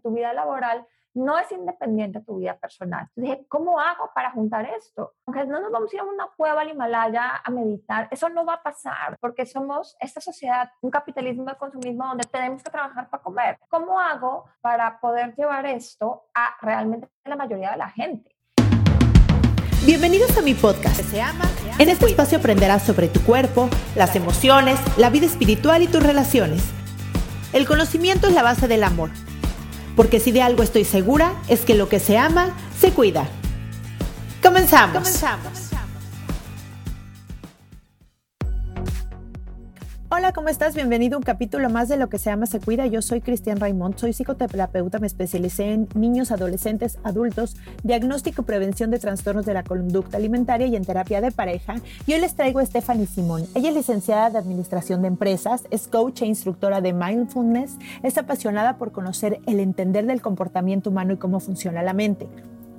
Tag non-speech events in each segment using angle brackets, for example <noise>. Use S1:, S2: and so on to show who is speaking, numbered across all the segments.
S1: tu vida laboral no es independiente de tu vida personal. Dije, ¿cómo hago para juntar esto? Aunque no nos vamos a ir a una cueva al Himalaya a meditar, eso no va a pasar porque somos esta sociedad, un capitalismo de consumismo donde tenemos que trabajar para comer. ¿Cómo hago para poder llevar esto a realmente la mayoría de la gente?
S2: Bienvenidos a mi podcast. En este espacio aprenderás sobre tu cuerpo, las emociones, la vida espiritual y tus relaciones. El conocimiento es la base del amor porque si de algo estoy segura es que lo que se ama, se cuida. Comenzamos. Comenzamos. Hola, ¿cómo estás? Bienvenido a un capítulo más de Lo que se llama se cuida. Yo soy Cristian Raimond, soy psicoterapeuta, me especialicé en niños, adolescentes, adultos, diagnóstico y prevención de trastornos de la conducta alimentaria y en terapia de pareja. Y hoy les traigo a Stephanie Simón. Ella es licenciada de Administración de Empresas, es coach e instructora de mindfulness, es apasionada por conocer el entender del comportamiento humano y cómo funciona la mente.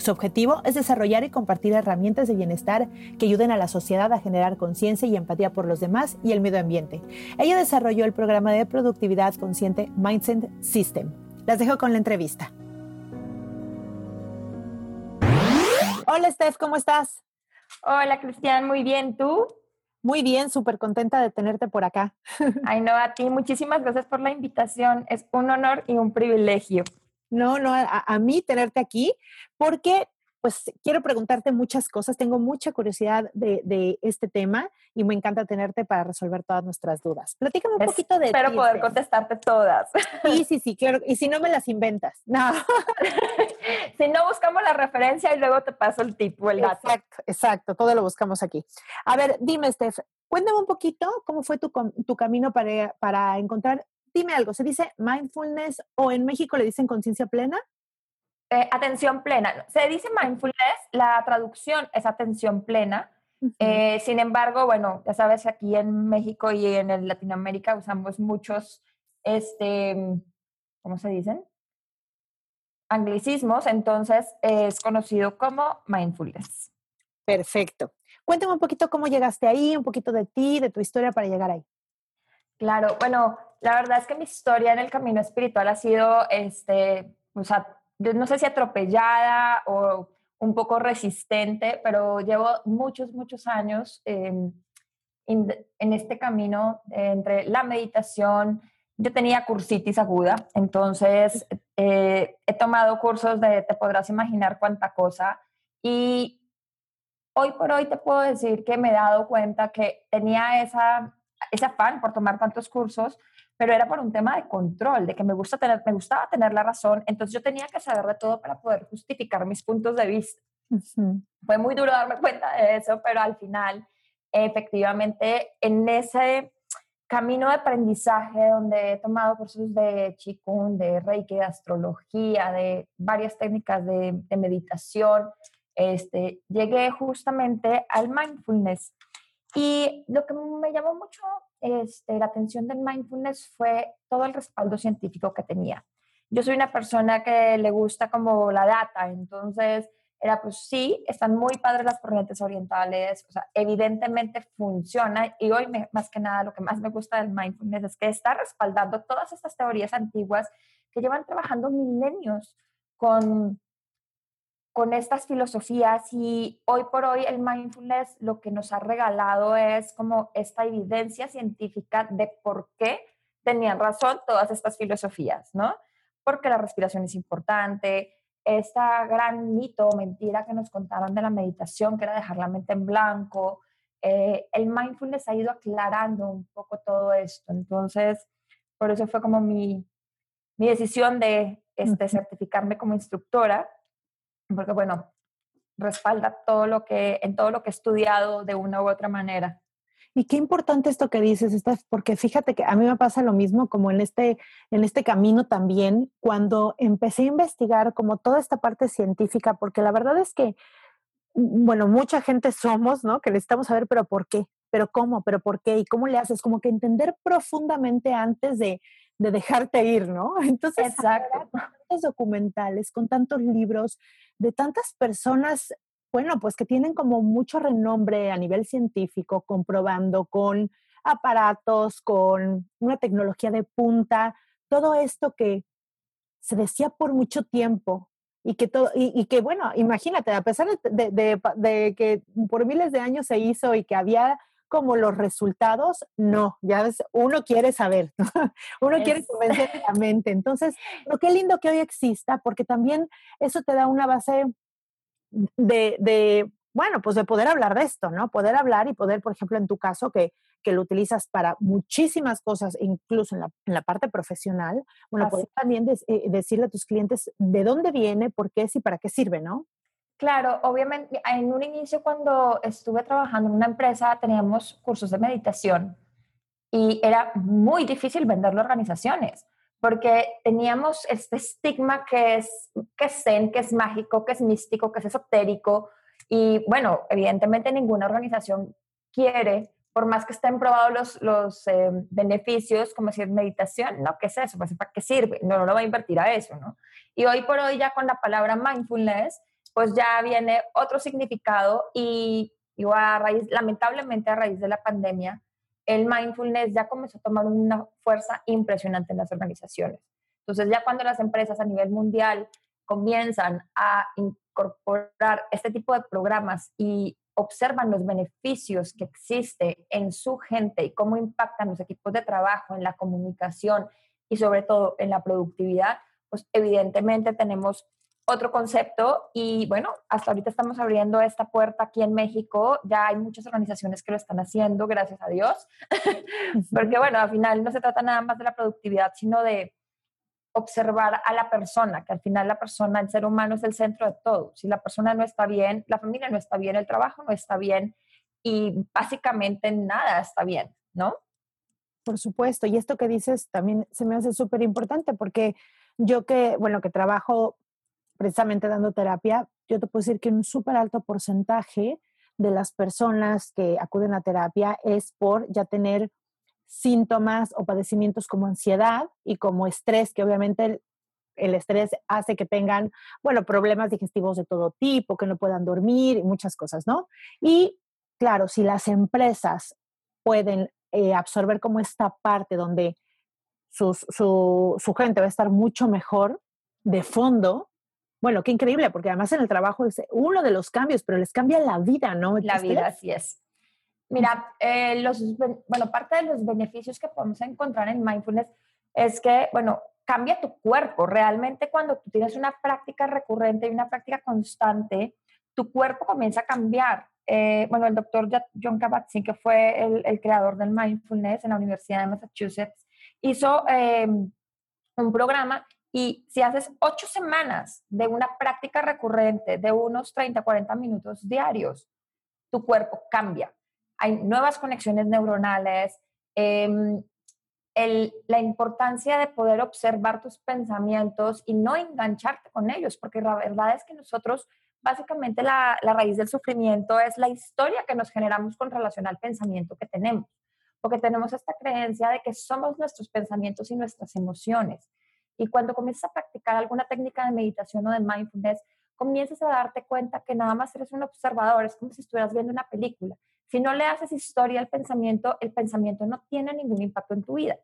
S2: Su objetivo es desarrollar y compartir herramientas de bienestar que ayuden a la sociedad a generar conciencia y empatía por los demás y el medio ambiente. Ella desarrolló el programa de productividad consciente Mindset System. Las dejo con la entrevista. Hola Steph, ¿cómo estás?
S1: Hola Cristian, muy bien, ¿tú?
S2: Muy bien, súper contenta de tenerte por acá.
S1: Ay, no, a ti, muchísimas gracias por la invitación. Es un honor y un privilegio.
S2: No, no, a, mí tenerte aquí, porque pues quiero preguntarte muchas cosas, tengo mucha curiosidad de, este tema y me encanta tenerte para resolver todas nuestras dudas. Platícame un poquito de
S1: Espero poder contestarte todas.
S2: Sí, <laughs> sí, sí, claro. Y si no me las inventas, <laughs> no.
S1: si no buscamos la referencia y luego te paso el tipo, el dato.
S2: Exacto, exacto, todo lo buscamos aquí. A ver, dime, Steph, cuéntame un poquito cómo fue tu, tu camino para, para encontrar dime algo, ¿se dice mindfulness o en México le dicen conciencia plena?
S1: Eh, atención plena. Se dice mindfulness, la traducción es atención plena. Eh, sin embargo, bueno, ya sabes, aquí en México y en Latinoamérica usamos muchos, este, ¿cómo se dicen? Anglicismos, entonces es conocido como mindfulness.
S2: Perfecto. Cuéntame un poquito cómo llegaste ahí, un poquito de ti, de tu historia para llegar ahí.
S1: Claro, bueno, la verdad es que mi historia en el camino espiritual ha sido, este, o sea, no sé si atropellada o un poco resistente, pero llevo muchos, muchos años en, este camino entre la meditación. Yo tenía cursitis aguda, entonces eh, he tomado cursos de, te podrás imaginar cuánta cosa, y hoy por hoy te puedo decir que me he dado cuenta que tenía esa ese afán por tomar tantos cursos, pero era por un tema de control, de que me, gusta tener, me gustaba tener la razón, entonces yo tenía que saber de todo para poder justificar mis puntos de vista. Fue muy duro darme cuenta de eso, pero al final, efectivamente, en ese camino de aprendizaje donde he tomado cursos de Qigong, de Reiki, de astrología, de varias técnicas de, de meditación, este, llegué justamente al mindfulness y lo que me llamó mucho este, la atención del mindfulness fue todo el respaldo científico que tenía. Yo soy una persona que le gusta como la data, entonces era pues sí, están muy padres las corrientes orientales, o sea, evidentemente funciona y hoy más que nada lo que más me gusta del mindfulness es que está respaldando todas estas teorías antiguas que llevan trabajando milenios con con estas filosofías y hoy por hoy el mindfulness lo que nos ha regalado es como esta evidencia científica de por qué tenían razón todas estas filosofías, ¿no? Porque la respiración es importante, esta gran mito o mentira que nos contaron de la meditación, que era dejar la mente en blanco, eh, el mindfulness ha ido aclarando un poco todo esto. Entonces, por eso fue como mi, mi decisión de este, certificarme como instructora porque bueno, respalda todo lo que, en todo lo que he estudiado de una u otra manera.
S2: Y qué importante esto que dices, Steph, porque fíjate que a mí me pasa lo mismo como en este, en este camino también, cuando empecé a investigar como toda esta parte científica, porque la verdad es que, mm, bueno, mucha gente somos, ¿no? Que necesitamos saber, pero ¿por qué? ¿Pero cómo? ¿Pero por qué? ¿Y cómo le haces? Como que entender profundamente antes de, de dejarte ir, ¿no? <laughs> Entonces,
S1: Exacto.
S2: con tantos documentales, con tantos libros, de tantas personas bueno, pues que tienen como mucho renombre a nivel científico, comprobando con aparatos, con una tecnología de punta, todo esto que se decía por mucho tiempo y que todo, y, que bueno, imagínate, a pesar de, que por miles de años se hizo y que había como los resultados, no, ya ves, uno quiere saber, <laughs> uno quiere convencer la mente. Entonces, lo qué lindo que hoy exista, porque también eso te da una base de, bueno, pues de poder hablar de esto, ¿no? Poder hablar y poder, por ejemplo, en tu caso, que, que lo utilizas para muchísimas cosas, incluso en la, en la parte profesional, bueno, poder también eh, decirle a tus clientes de dónde viene, por qué es y para qué sirve, ¿no?
S1: Claro, obviamente, en un inicio cuando estuve trabajando en una empresa teníamos cursos de meditación y era muy difícil venderlo a organizaciones porque teníamos este estigma que es, que es zen, que es mágico, que es místico, que es esotérico. Y bueno, evidentemente ninguna organización quiere, por más que estén probados los, los eh, beneficios, como decir meditación, ¿no? ¿Qué es eso? Pues, ¿Para qué sirve? No, no lo va a invertir a eso, ¿no? Y hoy por hoy ya con la palabra mindfulness, pues ya viene otro significado y, y a raíz, lamentablemente a raíz de la pandemia, el mindfulness ya comenzó a tomar una fuerza impresionante en las organizaciones. Entonces ya cuando las empresas a nivel mundial comienzan a incorporar este tipo de programas y observan los beneficios que existe en su gente y cómo impactan los equipos de trabajo, en la comunicación y sobre todo en la productividad, pues evidentemente tenemos otro concepto y bueno, hasta ahorita estamos abriendo esta puerta aquí en México, ya hay muchas organizaciones que lo están haciendo, gracias a Dios, <laughs> porque bueno, al final no se trata nada más de la productividad, sino de observar a la persona, que al final la persona, el ser humano es el centro de todo. Si la persona no está bien, la familia no está bien, el trabajo no está bien y básicamente nada está bien, ¿no?
S2: Por supuesto, y esto que dices también se me hace súper importante porque yo que, bueno, que trabajo precisamente dando terapia, yo te puedo decir que un súper alto porcentaje de las personas que acuden a terapia es por ya tener síntomas o padecimientos como ansiedad y como estrés, que obviamente el, estrés hace que tengan, bueno, problemas digestivos de todo tipo, que no puedan dormir y muchas cosas, ¿no? Y claro, si las empresas pueden eh, absorber como esta parte donde su, su gente va a estar mucho mejor de fondo, bueno, qué increíble, porque además en el trabajo es uno de los cambios, pero les cambia la vida, ¿no?
S1: La vida, así es. Mira, eh, los, bueno, parte de los beneficios que podemos encontrar en mindfulness es que, bueno, cambia tu cuerpo. Realmente cuando tú tienes una práctica recurrente y una práctica constante, tu cuerpo comienza a cambiar. Eh, bueno, el doctor John Kabat-Zinn, que fue el, creador del mindfulness en la Universidad de Massachusetts, hizo eh, un programa y si haces ocho semanas de una práctica recurrente de unos 30, 40 minutos diarios, tu cuerpo cambia. Hay nuevas conexiones neuronales. Em, la importancia de poder observar tus pensamientos y no engancharte con ellos, porque la verdad es que nosotros, básicamente la, la raíz del sufrimiento es la historia que nos generamos con relación al pensamiento que tenemos, porque tenemos esta creencia de que somos nuestros pensamientos y nuestras emociones. Y cuando comienzas a practicar alguna técnica de meditación o de mindfulness, comienzas a darte cuenta que nada más eres un observador, es como si estuvieras viendo una película. Si no le haces historia al pensamiento, el pensamiento no tiene ningún impacto en tu vida.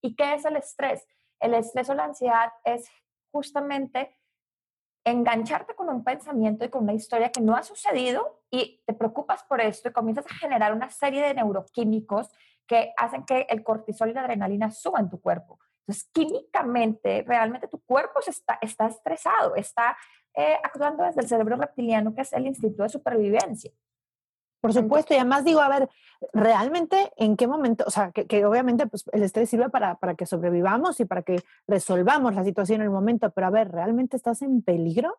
S1: ¿Y qué es el estrés? El estrés o la ansiedad es justamente engancharte con un pensamiento y con una historia que no ha sucedido y te preocupas por esto y comienzas a generar una serie de neuroquímicos que hacen que el cortisol y la adrenalina suban tu cuerpo. Entonces, químicamente, realmente tu cuerpo está, está estresado, está eh, actuando desde el cerebro reptiliano, que es el instinto de supervivencia.
S2: Por supuesto, y además digo, a ver, realmente en qué momento, o sea, que, obviamente pues, el estrés sirve para, para, que sobrevivamos y para que resolvamos la situación en el momento, pero a ver, ¿realmente estás en peligro?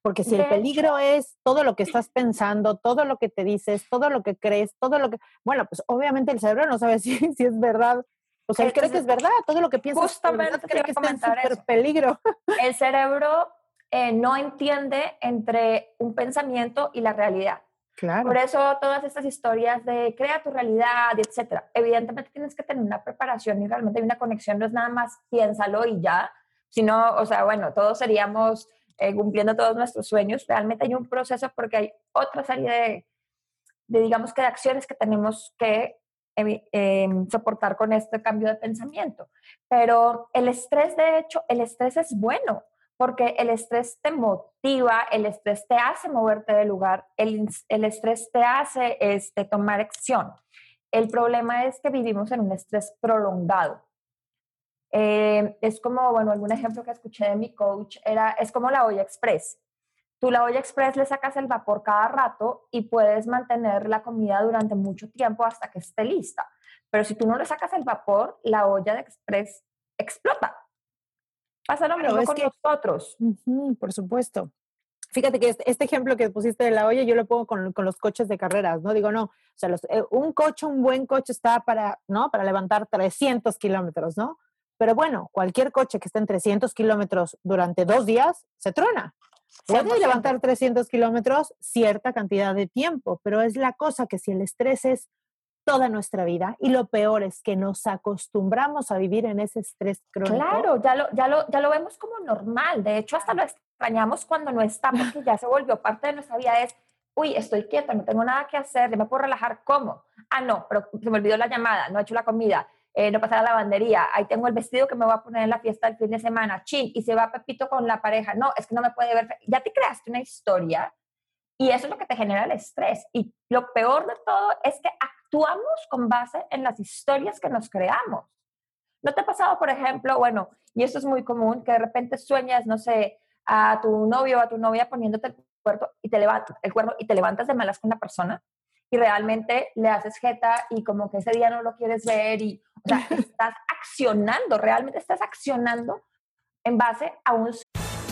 S2: Porque si el peligro es todo lo que <laughs> estás pensando, todo lo que te dices, todo lo que crees, todo lo que... Bueno, pues obviamente el cerebro no sabe <laughs> si, si es verdad. O sea, él cree que es verdad, todo lo que piensas
S1: justamente
S2: cree que está en peligro.
S1: El cerebro eh, no entiende entre un pensamiento y la realidad. Por eso todas estas historias de crea tu realidad, etcétera. Evidentemente tienes que tener una preparación y realmente hay una conexión, no es nada más piénsalo y ya, sino, o sea, bueno, todos seríamos eh, cumpliendo todos nuestros sueños. Realmente hay un proceso porque hay otra serie de, de digamos que de acciones que tenemos que em, soportar con este cambio de pensamiento. Pero el estrés, de hecho, el estrés es bueno porque el estrés te motiva, el estrés te hace moverte del lugar, el, el estrés te hace este, tomar acción. El problema es que vivimos en un estrés prolongado. Eh, es como, bueno, algún ejemplo que escuché de mi coach era, es como la olla express. Tú la olla express le sacas el vapor cada rato y puedes mantener la comida durante mucho tiempo hasta que esté lista. Pero si tú no le sacas el vapor, la olla de express explota Pasa lo mismo con nosotros.
S2: por supuesto. Fíjate que este, ejemplo que pusiste de la olla, yo lo pongo con, con los coches de carreras, ¿no? Digo, no, o sea, eh, un coche, un buen coche está para, ¿no? Para levantar 300 kilómetros, ¿no? Pero bueno, cualquier coche que esté en 300 kilómetros durante dos días, se truena. Puede levantar 300 kilómetros cierta cantidad de tiempo, pero es la cosa que si el estrés es toda nuestra vida y lo peor es que nos acostumbramos a vivir en ese estrés crónico.
S1: Claro, ya lo, ya lo, ya lo vemos como normal, de hecho hasta lo extrañamos cuando no está porque ya se volvió parte de nuestra vida, es, uy, estoy quieta, no tengo nada que hacer, me puedo relajar, ¿cómo? Ah, no, pero se me olvidó la llamada, no he hecho la comida, eh, no pasa la lavandería, ahí tengo el vestido que me voy a poner en la fiesta del fin de semana, chin, y se va Pepito con la pareja, no, es que no me puede ver, ya te creaste una historia y eso es lo que te genera el estrés. Y lo peor de todo es que actuamos con base en las historias que nos creamos. ¿No te ha pasado, por ejemplo, bueno, y esto es muy común, que de repente sueñas, no sé, a tu novio o a tu novia poniéndote el cuerpo y te levantas, el cuerno y te levantas de malas con la persona y realmente le haces jeta y como que ese día no lo quieres ver y, o sea, <laughs> estás accionando, realmente estás accionando en base a un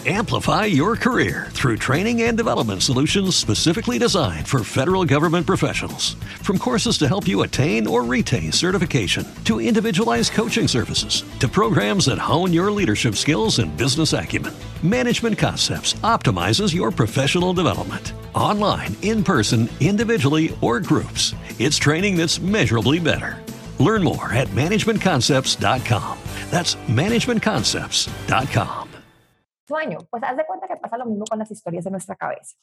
S3: Amplify your career through training and development solutions specifically designed for federal government professionals. From courses to help you attain or retain certification, to individualized coaching services, to programs that hone your leadership skills and business acumen, Management Concepts optimizes your professional development. Online, in person, individually, or groups, it's training that's measurably better. Learn more at managementconcepts.com. That's managementconcepts.com.
S1: sueño. Pues haz de cuenta que pasa lo mismo con las historias de nuestra cabeza.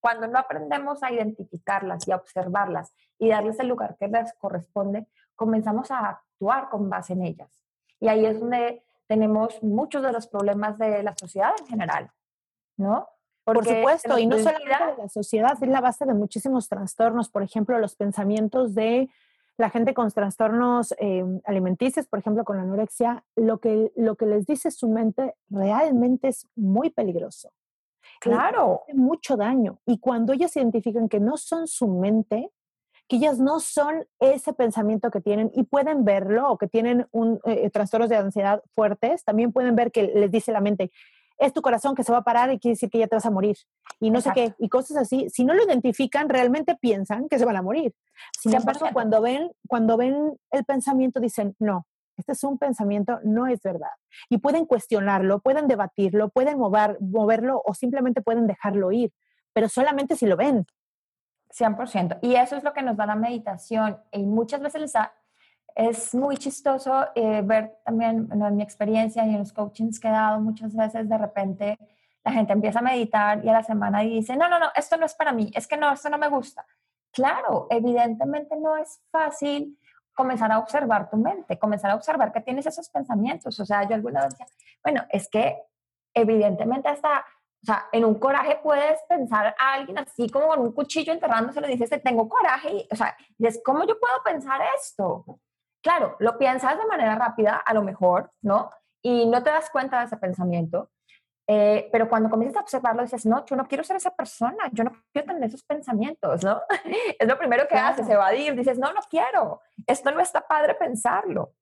S1: Cuando no aprendemos a identificarlas y a observarlas y darles el lugar que les corresponde, comenzamos a actuar con base en ellas. Y ahí es donde tenemos muchos de los problemas de la sociedad en general, ¿no?
S2: Por supuesto, y no solamente de la sociedad, es la base de muchísimos trastornos, por ejemplo, los pensamientos de la gente con trastornos eh, alimenticios, por ejemplo, con anorexia, lo que, lo que les dice su mente realmente es muy peligroso.
S1: Claro.
S2: Hace mucho daño. Y cuando ellas identifican que no son su mente, que ellas no son ese pensamiento que tienen y pueden verlo o que tienen un, eh, trastornos de ansiedad fuertes, también pueden ver que les dice la mente, es tu corazón que se va a parar y quiere decir que ya te vas a morir. Y no sé qué, y cosas así. Si no lo identifican, realmente piensan que se van a morir. Sin embargo, cuando ven, cuando ven el pensamiento, dicen, no, este es un pensamiento, no es verdad. Y pueden cuestionarlo, pueden debatirlo, pueden mover, moverlo o simplemente pueden dejarlo ir, pero solamente si lo ven.
S1: 100%. Y eso es lo que nos da la meditación. Y muchas veces les da es muy chistoso eh, ver también en mi experiencia y en los coachings que he dado muchas veces de repente la gente empieza a meditar y a la semana dice, no, no, no, esto no es para mí, es que no, esto no me gusta. Claro, evidentemente no es fácil comenzar a observar tu mente, comenzar a observar que tienes esos pensamientos. O sea, yo alguna vez decía, bueno, es que evidentemente hasta, o sea, en un coraje puedes pensar a alguien así como con un cuchillo enterrándose, le dices, tengo coraje, o sea, dices, ¿cómo yo puedo pensar esto? Claro, lo piensas de manera rápida, a lo mejor, ¿no? Y no te das cuenta de ese pensamiento. Eh, pero cuando comienzas a observarlo, dices, no, yo no quiero ser esa persona, yo no quiero tener esos pensamientos, ¿no? <laughs> es lo primero que haces, evadir, dices, no, no quiero, esto no está padre pensarlo.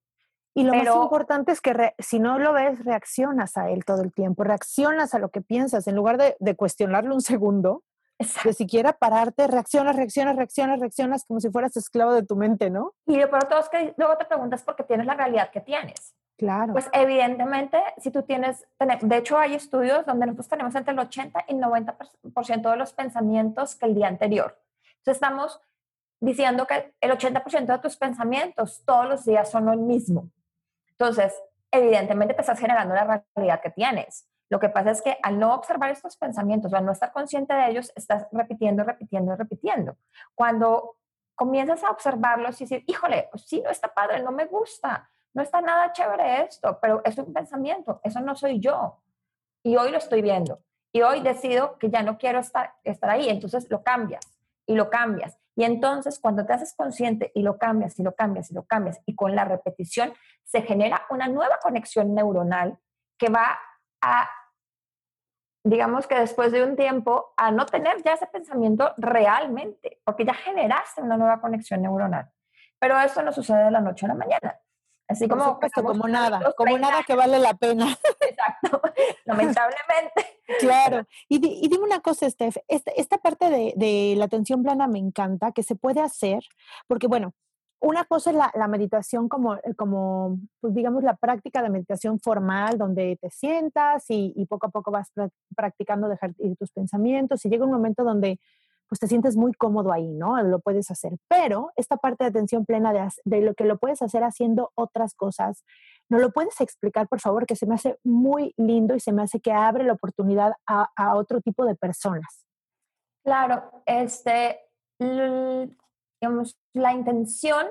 S2: Y lo más importante es que si no lo ves, reaccionas a él todo el tiempo, reaccionas a lo que piensas, en lugar de, de cuestionarlo un segundo, de siquiera pararte, reaccionas, reaccionas, reaccionas, reaccionas como si fueras esclavo de tu mente, ¿no?
S1: Y lo peor todo es que luego te preguntas por qué tienes la realidad que tienes.
S2: Claro.
S1: Pues evidentemente, si tú tienes, de hecho hay estudios donde nosotros tenemos entre el 80 y 90% de los pensamientos que el día anterior. Entonces estamos diciendo que el 80% de tus pensamientos todos los días son lo mismo. Entonces, evidentemente te estás generando la realidad que tienes. Lo que pasa es que al no observar estos pensamientos o al no estar consciente de ellos, estás repitiendo, repitiendo, repitiendo. Cuando comienzas a observarlos y decir, híjole, pues sí, no está padre, no me gusta, no está nada chévere esto, pero es un pensamiento, eso no soy yo. Y hoy lo estoy viendo. Y hoy decido que ya no quiero estar, estar ahí, entonces lo cambias y lo cambias. Y entonces cuando te haces consciente y lo cambias y lo cambias y lo cambias y con la repetición se genera una nueva conexión neuronal que va a, digamos que después de un tiempo, a no tener ya ese pensamiento realmente, porque ya generaste una nueva conexión neuronal. Pero eso no sucede de la noche a la mañana. Así como,
S2: como nada, como nada que vale la pena. <laughs>
S1: Exacto, lamentablemente. <laughs>
S2: Claro. Y, dime una cosa, Steph, esta, esta parte de, de, la atención plana me encanta, que se puede hacer, porque bueno, una cosa es la, meditación como, eh, como, pues digamos, la práctica de meditación formal, donde te sientas y, poco a poco vas practicando dejar ir tus pensamientos y llega un momento donde pues te sientes muy cómodo ahí, ¿no? Lo puedes hacer. Pero esta parte de atención plena de, de lo que lo puedes hacer haciendo otras cosas, ¿no lo puedes explicar, por favor? Que se me hace muy lindo y se me hace que abre la oportunidad a, a otro tipo de personas.
S1: Claro, este, la intención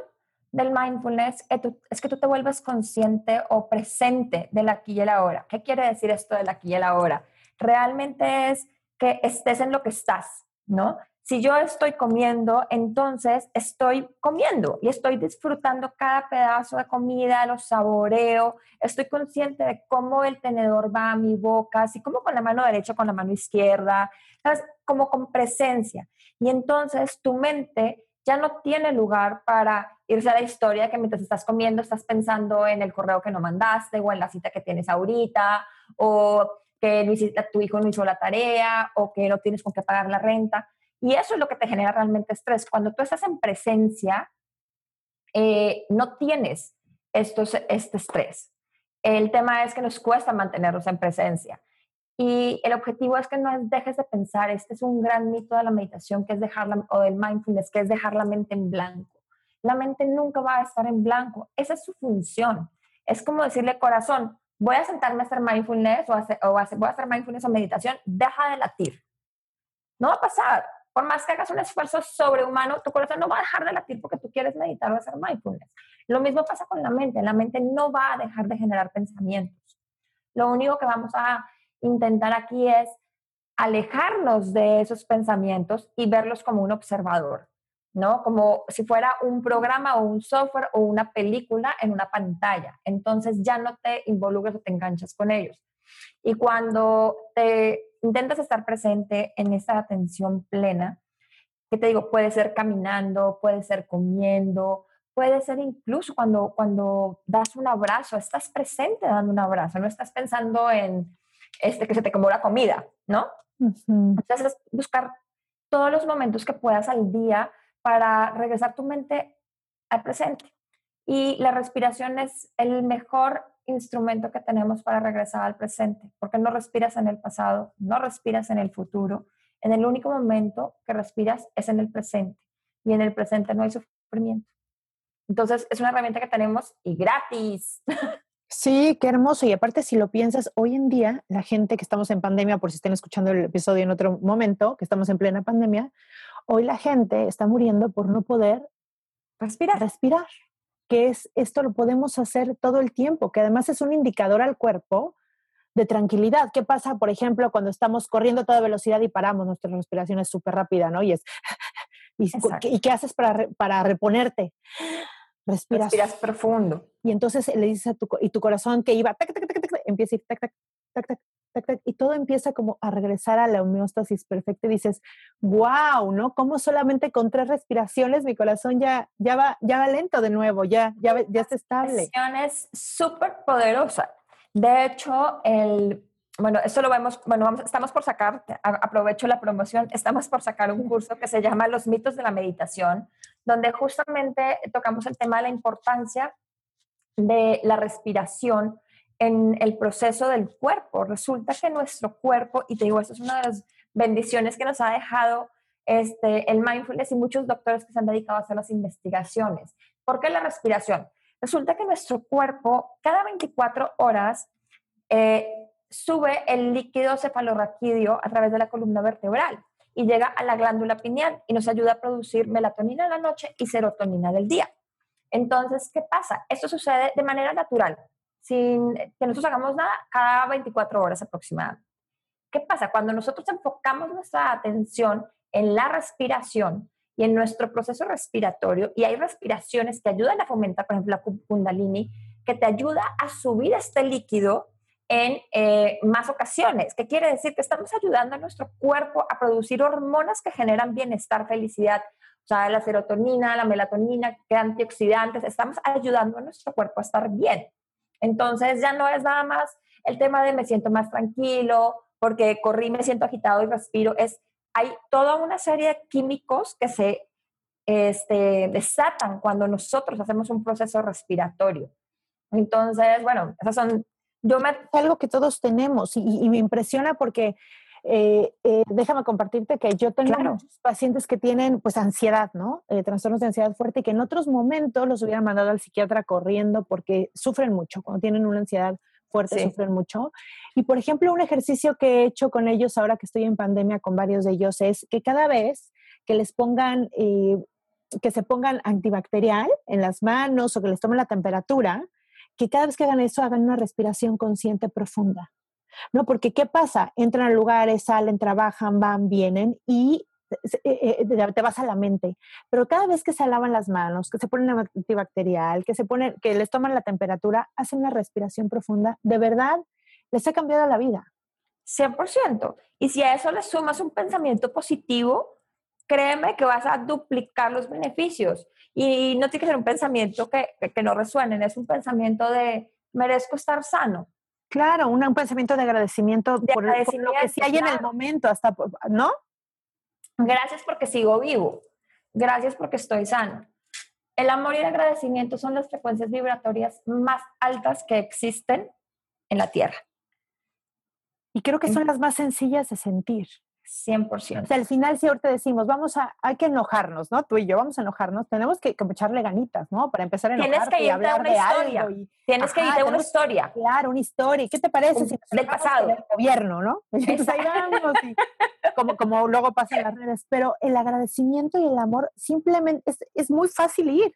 S1: del mindfulness es que tú te vuelves consciente o presente del aquí y el ahora. ¿Qué quiere decir esto del aquí y el ahora? Realmente es que estés en lo que estás, ¿no? Si yo estoy comiendo, entonces estoy comiendo y estoy disfrutando cada pedazo de comida, lo saboreo, estoy consciente de cómo el tenedor va a mi boca, así como con la mano derecha, con la mano izquierda, ¿sabes? como con presencia. Y entonces tu mente ya no tiene lugar para irse a la historia que mientras estás comiendo estás pensando en el correo que no mandaste o en la cita que tienes ahorita o que tu hijo no hizo la tarea o que no tienes con qué pagar la renta. Y eso es lo que te genera realmente estrés. Cuando tú estás en presencia, eh, no tienes estos, este estrés. El tema es que nos cuesta mantenernos en presencia. Y el objetivo es que no dejes de pensar, este es un gran mito de la meditación, que es dejar o del mindfulness, que es dejar la mente en blanco. La mente nunca va a estar en blanco, esa es su función. Es como decirle, corazón, voy a sentarme a hacer mindfulness o, o voy a hacer mindfulness o meditación, deja de latir. No va a pasar. Por más que hagas un esfuerzo sobrehumano, tu corazón no va a dejar de latir porque tú quieres meditar o hacer mindfulness. Lo mismo pasa con la mente. La mente no va a dejar de generar pensamientos. Lo único que vamos a intentar aquí es alejarnos de esos pensamientos y verlos como un observador, ¿no? Como si fuera un programa o un software o una película en una pantalla. Entonces ya no te involucras o te enganchas con ellos. Y cuando te intentas estar presente en esa atención plena, que te digo, puede ser caminando, puede ser comiendo, puede ser incluso cuando, cuando das un abrazo, estás presente dando un abrazo, no estás pensando en este, que se te comió la comida, ¿no? Entonces, buscar todos los momentos que puedas al día para regresar tu mente al presente. Y la respiración es el mejor instrumento que tenemos para regresar al presente, porque no respiras en el pasado, no respiras en el futuro. En el único momento que respiras es en el presente y en el presente no hay sufrimiento. Entonces, es una herramienta que tenemos y gratis. <laughs>
S2: Sí, qué hermoso. Y aparte, si lo piensas, hoy en día, la gente que estamos en pandemia, por si estén escuchando el episodio en otro momento, que estamos en plena pandemia, hoy la gente está muriendo por no poder respirar. Respirar. Que es esto lo podemos hacer todo el tiempo, que además es un indicador al cuerpo de tranquilidad. ¿Qué pasa, por ejemplo, cuando estamos corriendo a toda velocidad y paramos? Nuestra respiración es súper rápida, ¿no? Y es. <laughs> ¿Y, qué haces para, para reponerte?
S1: Respiras. Respiras profundo.
S2: Y entonces le dices a tu, y tu corazón que iba, tac, tac, tac, tac, empieza a ir tac, tac, tac, tac, y todo empieza como a regresar a la homeostasis perfecta y dices, wow, ¿no? Como solamente con tres respiraciones mi corazón ya, ya, va, ya va lento de nuevo, ya, ya, ya está estable.
S1: Es súper poderosa. De hecho, el, bueno, esto lo vemos, bueno, vamos, estamos por sacar, aprovecho la promoción, estamos por sacar un curso que se llama Los mitos de la meditación, donde justamente tocamos el tema de la importancia de la respiración en el proceso del cuerpo. Resulta que nuestro cuerpo, y te digo, eso es una de las bendiciones que nos ha dejado este, el mindfulness y muchos doctores que se han dedicado a hacer las investigaciones. ¿Por qué la respiración? Resulta que nuestro cuerpo cada 24 horas eh, sube el líquido cefalorraquídeo a través de la columna vertebral y llega a la glándula pineal y nos ayuda a producir melatonina en la noche y serotonina del día. Entonces, ¿qué pasa? Esto sucede de manera natural, sin que nosotros hagamos nada, cada 24 horas aproximadamente. ¿Qué pasa? Cuando nosotros enfocamos nuestra atención en la respiración y en nuestro proceso respiratorio, y hay respiraciones que ayudan a fomentar, por ejemplo, la kundalini, que te ayuda a subir este líquido en eh, más ocasiones. ¿Qué quiere decir? Que estamos ayudando a nuestro cuerpo a producir hormonas que generan bienestar, felicidad, o sea, la serotonina, la melatonina, que antioxidantes, estamos ayudando a nuestro cuerpo a estar bien. Entonces ya no es nada más el tema de me siento más tranquilo, porque corrí, me siento agitado y respiro, es hay toda una serie de químicos que se este, desatan cuando nosotros hacemos un proceso respiratorio. Entonces, bueno, esas son
S2: yo me... algo que todos tenemos y, me impresiona porque eh, eh, déjame compartirte que yo tengo pacientes que tienen pues ansiedad, ¿no? Eh, trastornos de ansiedad fuerte y que en otros momentos los hubieran mandado al psiquiatra corriendo porque sufren mucho, cuando tienen una ansiedad fuerte sufren mucho. Y por ejemplo, un ejercicio que he hecho con ellos ahora que estoy en pandemia con varios de ellos es que cada vez que les pongan, que se pongan antibacterial en las manos o que les tomen la temperatura, que cada vez que hagan eso hagan una respiración consciente profunda. ¿No? Porque ¿qué pasa? Entran a lugares, salen, trabajan, van, vienen y eh, eh, te vas a la mente. Pero cada vez que se lavan las manos, que se ponen antibacterial, que se ponen, que les toman la temperatura, hacen una respiración profunda, de verdad les ha cambiado la vida.
S1: 100%. Y si a eso le sumas un pensamiento positivo, créeme que vas a duplicar los beneficios. Y no tiene que ser un pensamiento que, que no resuene, es un pensamiento de merezco estar sano.
S2: Claro, un, pensamiento de agradecimiento, por, lo que sí hay en el momento, hasta, ¿no?
S1: Gracias porque sigo vivo. Gracias porque estoy sano. El amor y el agradecimiento son las frecuencias vibratorias más altas que existen en la Tierra.
S2: Y creo que son las más sencillas de sentir.
S1: 100%.
S2: O sea, al final si ahorita decimos, vamos a, hay que enojarnos, ¿no? Tú y yo vamos a enojarnos, tenemos que, echarle ganitas, ¿no? Para empezar a
S1: enojarnos Tienes que hablar una historia. Y, Tienes que irte una historia.
S2: Claro, una historia. ¿Qué te parece?
S1: si del pasado.
S2: El gobierno, ¿no? <laughs> Entonces ahí vamos, y, como, como luego pasa en las redes. Pero el agradecimiento y el amor simplemente es, es muy fácil ir.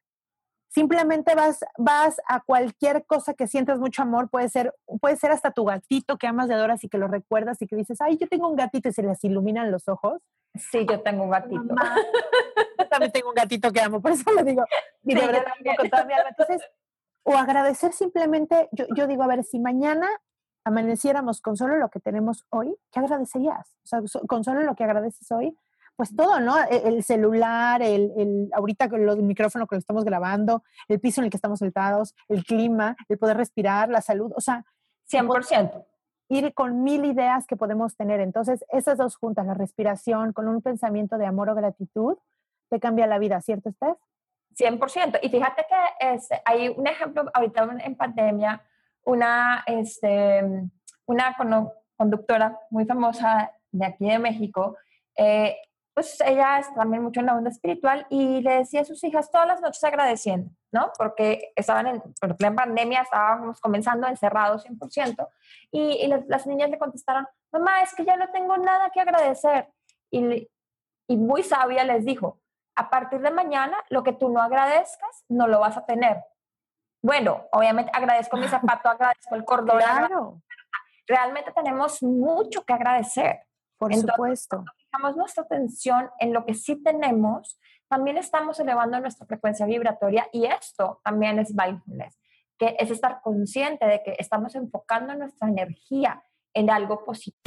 S2: Simplemente vas, vas a cualquier cosa que sientas mucho amor, puede ser, puede ser hasta tu gatito que amas de adoras y que lo recuerdas y que dices, ay, yo tengo un gatito y se les iluminan los ojos.
S1: Sí, yo tengo un gatito.
S2: yo también tengo un gatito que amo, por eso lo digo. Y de verdad, con toda mi alma. Entonces, o agradecer simplemente, yo, yo digo, a ver, si mañana amaneciéramos con solo lo que tenemos hoy, ¿qué agradecerías? O sea, con solo lo que agradeces hoy, pues todo, ¿no? E, el, celular, el, el, ahorita con el micrófono que lo estamos grabando, el piso en el que estamos sentados, el clima, el poder respirar, la salud, o sea,
S1: 100%.
S2: Ir con mil ideas que podemos tener. Entonces, esas dos juntas, la respiración con un pensamiento de amor o gratitud, te cambia la vida, ¿cierto, Steph?
S1: 100%. Y fíjate que es, hay un ejemplo ahorita en pandemia, una, este, una conductora muy famosa de aquí de México, eh, pues ella está también mucho en la onda espiritual y le decía a sus hijas todas las noches agradeciendo, ¿no? Porque estaban en, en pandemia, estábamos comenzando encerrados 100%, y, y las, niñas le contestaron, mamá, es que ya no tengo nada que agradecer. Y, y muy sabia les dijo, a partir de mañana, lo que tú no agradezcas, no lo vas a tener. Bueno, obviamente agradezco mi <laughs> zapato, agradezco el cordón.
S2: Claro.
S1: Realmente tenemos mucho que agradecer.
S2: Por supuesto
S1: nuestra atención en lo que sí tenemos, también estamos elevando nuestra frecuencia vibratoria y esto también es mindfulness, que es estar consciente de que estamos enfocando nuestra energía en algo positivo.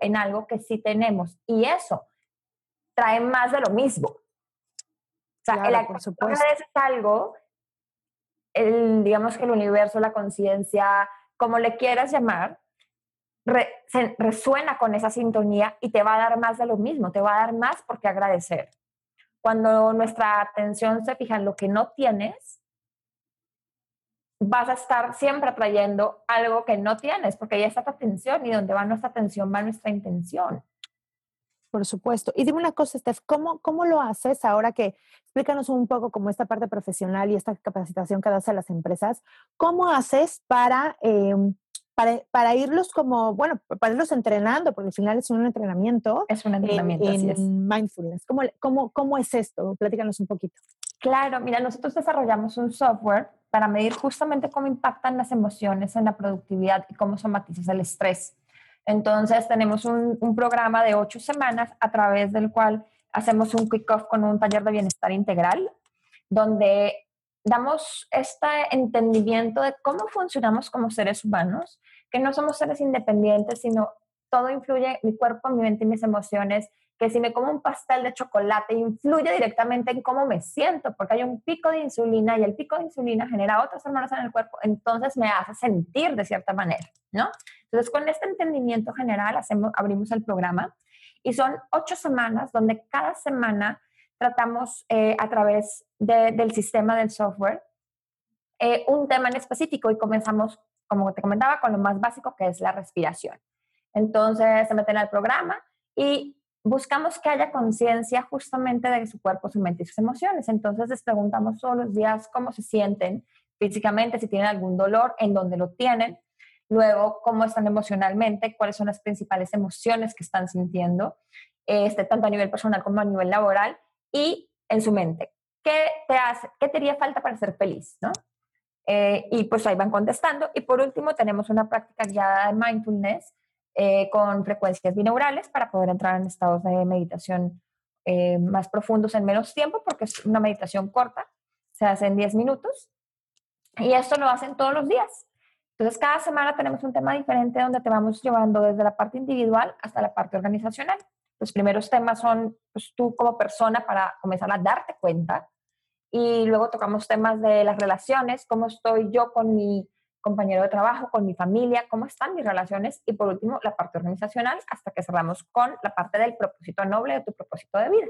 S1: en algo que sí tenemos y eso trae más de lo mismo. O sea,
S2: Claro,
S1: el
S2: por supuesto.
S1: es algo, el, digamos que el universo, la conciencia, como le quieras llamar, re- se- resuena con esa sintonía y te va a dar más de lo mismo, te va a dar más porque agradecer. Cuando nuestra atención se fija en lo que no tienes, vas a estar siempre atrayendo algo que no tienes, porque ahí está tu atención y donde va nuestra atención va nuestra intención.
S2: Por supuesto. Y dime una cosa, Steph, ¿cómo, ¿cómo lo haces ahora que, explícanos un poco como esta parte profesional y esta capacitación que das a las empresas, ¿cómo haces para, eh, para, para irlos como, bueno, para irlos entrenando, porque al final es un entrenamiento
S1: Es un
S2: en,
S1: entrenamiento, así es.
S2: en mindfulness? ¿Cómo, cómo, ¿Cómo es esto? Platícanos un poquito.
S1: Claro, mira, nosotros desarrollamos un software para medir justamente cómo impactan las emociones en la productividad y cómo somatizas el estrés. Entonces, tenemos un, programa de ocho semanas a través del cual hacemos un kick-off con un taller de bienestar integral, donde damos este entendimiento de cómo funcionamos como seres humanos, que no somos seres independientes, sino todo influye, mi cuerpo, mi mente y mis emociones, que si me como un pastel de chocolate influye directamente en cómo me siento, porque hay un pico de insulina y el pico de insulina genera otras hormonas en el cuerpo, entonces me hace sentir de cierta manera, ¿no? Entonces, con este entendimiento general, hacemos, abrimos el programa y son ocho semanas donde cada semana tratamos eh, a través de- del sistema del software eh, un tema en específico y comenzamos, como te comentaba, con lo más básico que es la respiración. Entonces se meten al programa y buscamos que haya conciencia justamente de su cuerpo, su mente y sus emociones. Entonces les preguntamos todos los días cómo se sienten físicamente, si tienen algún dolor, en dónde lo tienen, luego cómo están emocionalmente, cuáles son las principales emociones que están sintiendo, este, tanto a nivel personal como a nivel laboral, y en su mente. ¿Qué te hace, qué te haría falta para ser feliz? ¿no? Eh, y pues ahí van contestando. Y por último, tenemos una práctica guiada de mindfulness eh, con frecuencias binaurales para poder entrar en estados de meditación eh, más profundos en menos tiempo, porque es una meditación corta, se hace en 10 minutos. Y esto lo hacen todos los días. Entonces, cada semana tenemos un tema diferente donde te vamos llevando desde la parte individual hasta la parte organizacional. Los primeros temas son pues, tú como persona para comenzar a darte cuenta y luego tocamos temas de las relaciones, cómo estoy yo con mi compañero de trabajo, con mi familia, cómo están mis relaciones y por último la parte organizacional hasta que cerramos con la parte del propósito noble de tu propósito de vida.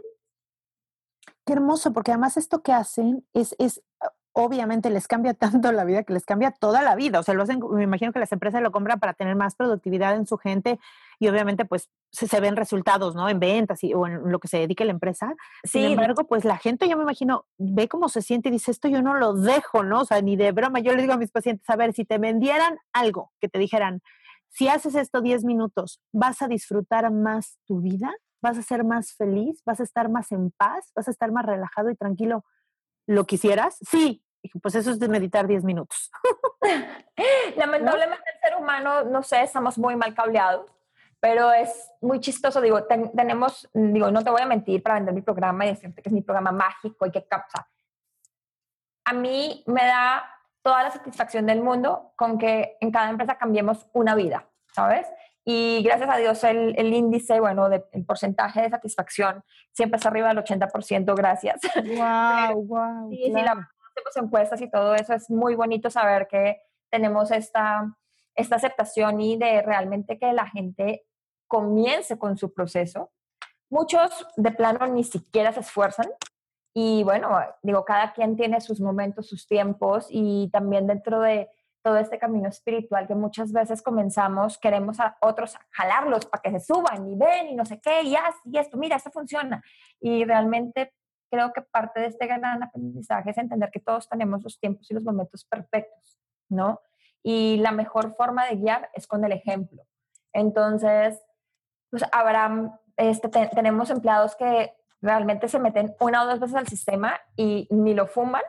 S2: Qué hermoso, porque además esto que hacen es, es obviamente les cambia tanto la vida que les cambia toda la vida. O sea, lo hacen, me imagino que las empresas lo compran para tener más productividad en su gente y obviamente pues se, se ven resultados, ¿no? En ventas y, o en lo que se dedique la empresa. Sin
S1: Sí,
S2: embargo, pues la gente, yo me imagino, ve cómo se siente y dice, esto yo no lo dejo, ¿no? O sea, ni de broma. Yo les digo a mis pacientes, a ver, si te vendieran algo, que te dijeran, si haces esto 10 minutos, ¿vas a disfrutar más tu vida? ¿Vas a ser más feliz? ¿Vas a estar más en paz? ¿Vas a estar más relajado y tranquilo? ¿Lo quisieras? Sí. Pues eso es de meditar 10 minutos. <laughs>
S1: Lamentablemente el ser humano, no sé, estamos muy mal cableados, pero es muy chistoso, digo, ten- tenemos, digo, no te voy a mentir para vender mi programa y decirte que es mi programa mágico y que capsa. A mí me da toda la satisfacción del mundo con que en cada empresa cambiemos una vida, ¿sabes? Y gracias a Dios el, el índice, bueno, de- el porcentaje de satisfacción siempre está arriba del 80%, gracias.
S2: Wow, <laughs> wow.
S1: Sí, sí, la hacemos encuestas y todo eso. Es muy bonito saber que tenemos esta, esta aceptación y de realmente que la gente comience con su proceso. Muchos de plano ni siquiera se esfuerzan y bueno, digo, cada quien tiene sus momentos, sus tiempos y también dentro de todo este camino espiritual que muchas veces comenzamos, queremos a otros jalarlos para que se suban y ven y no sé qué, y y esto, mira, esto funciona. Y realmente creo que parte de este gran aprendizaje es entender que todos tenemos los tiempos y los momentos perfectos, ¿no? Y la mejor forma de guiar es con el ejemplo. Entonces, pues habrá, este, tenemos empleados que realmente se meten una o dos veces al sistema y ni lo fuman,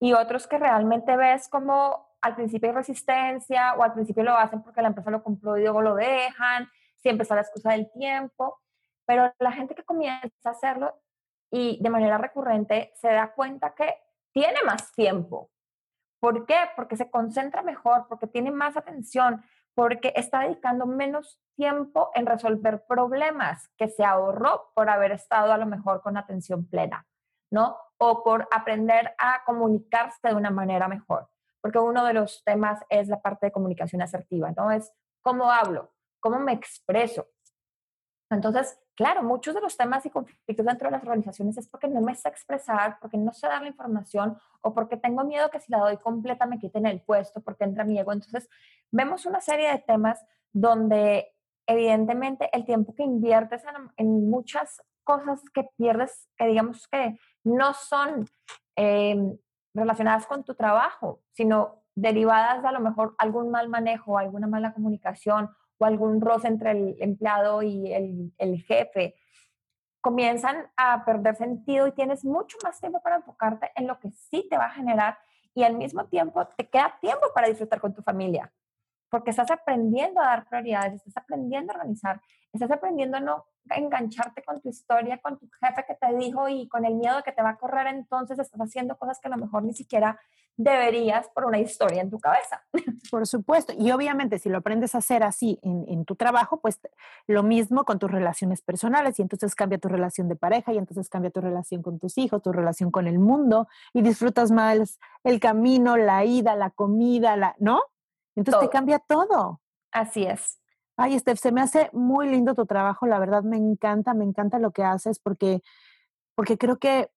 S1: y otros que realmente ves como al principio hay resistencia o al principio lo hacen porque la empresa lo compró y luego lo dejan, siempre está la excusa del tiempo, pero la gente que comienza a hacerlo y de manera recurrente se da cuenta que tiene más tiempo. ¿Por qué? Porque se concentra mejor, porque tiene más atención, porque está dedicando menos tiempo en resolver problemas que se ahorró por haber estado a lo mejor con atención plena, ¿no? O por aprender a comunicarse de una manera mejor, porque uno de los temas es la parte de comunicación asertiva, ¿no? Es cómo hablo, cómo me expreso. Entonces, claro, muchos de los temas y conflictos dentro de las organizaciones es porque no me sé expresar, porque no sé dar la información o porque tengo miedo que si la doy completa me quiten el puesto, porque entra mi ego. Entonces, vemos una serie de temas donde evidentemente el tiempo que inviertes en, muchas cosas que pierdes, que digamos que no son em, relacionadas con tu trabajo, sino derivadas de a lo mejor algún mal manejo, alguna mala comunicación o algún roce entre el empleado y el, jefe, comienzan a perder sentido y tienes mucho más tiempo para enfocarte en lo que sí te va a generar y al mismo tiempo te queda tiempo para disfrutar con tu familia, porque estás aprendiendo a dar prioridades, estás aprendiendo a organizar, estás aprendiendo a no engancharte con tu historia, con tu jefe que te dijo y con el miedo de que te va a correr, entonces estás haciendo cosas que a lo mejor ni siquiera deberías por una historia en tu cabeza. <laughs>
S2: Por supuesto. Y obviamente si lo aprendes a hacer así en, tu trabajo, pues lo mismo con tus relaciones personales y entonces cambia tu relación de pareja y entonces cambia tu relación con tus hijos, tu relación con el mundo y disfrutas más el camino, la ida, la comida, la, ¿no? Entonces te cambia todo.
S1: Así es.
S2: Ay, Steph, se me hace muy lindo tu trabajo, la verdad me encanta, me encanta lo que haces porque, porque creo que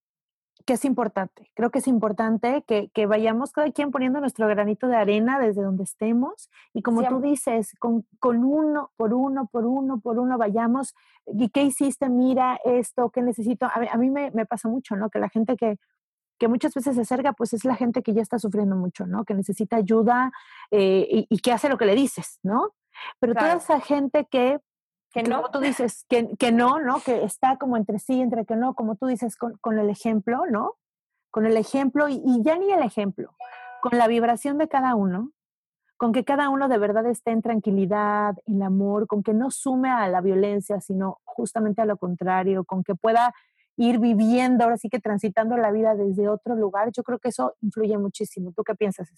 S2: que es importante. Creo que es importante que, que, vayamos cada quien poniendo nuestro granito de arena desde donde estemos y como tú dices, con, con, uno por uno, por uno, por uno, vayamos. ¿Y qué hiciste? Mira esto, ¿qué necesito? A, mí me, me, pasa mucho, ¿no? Que la gente que, que muchas veces se acerca, pues es la gente que ya está sufriendo mucho, ¿no? Que necesita ayuda eh, y, que hace lo que le dices, ¿no? Pero toda esa gente que
S1: que no.
S2: Como tú <laughs> dices, que, que, no, ¿no? Que está como entre sí, entre que no, como tú dices, con, con el ejemplo, ¿no? Con el ejemplo y, y, ya ni el ejemplo, con la vibración de cada uno, con que cada uno de verdad esté en tranquilidad, en amor, con que no sume a la violencia, sino justamente a lo contrario, con que pueda ir viviendo, ahora sí que transitando la vida desde otro lugar, yo creo que eso influye muchísimo. ¿Tú qué piensas?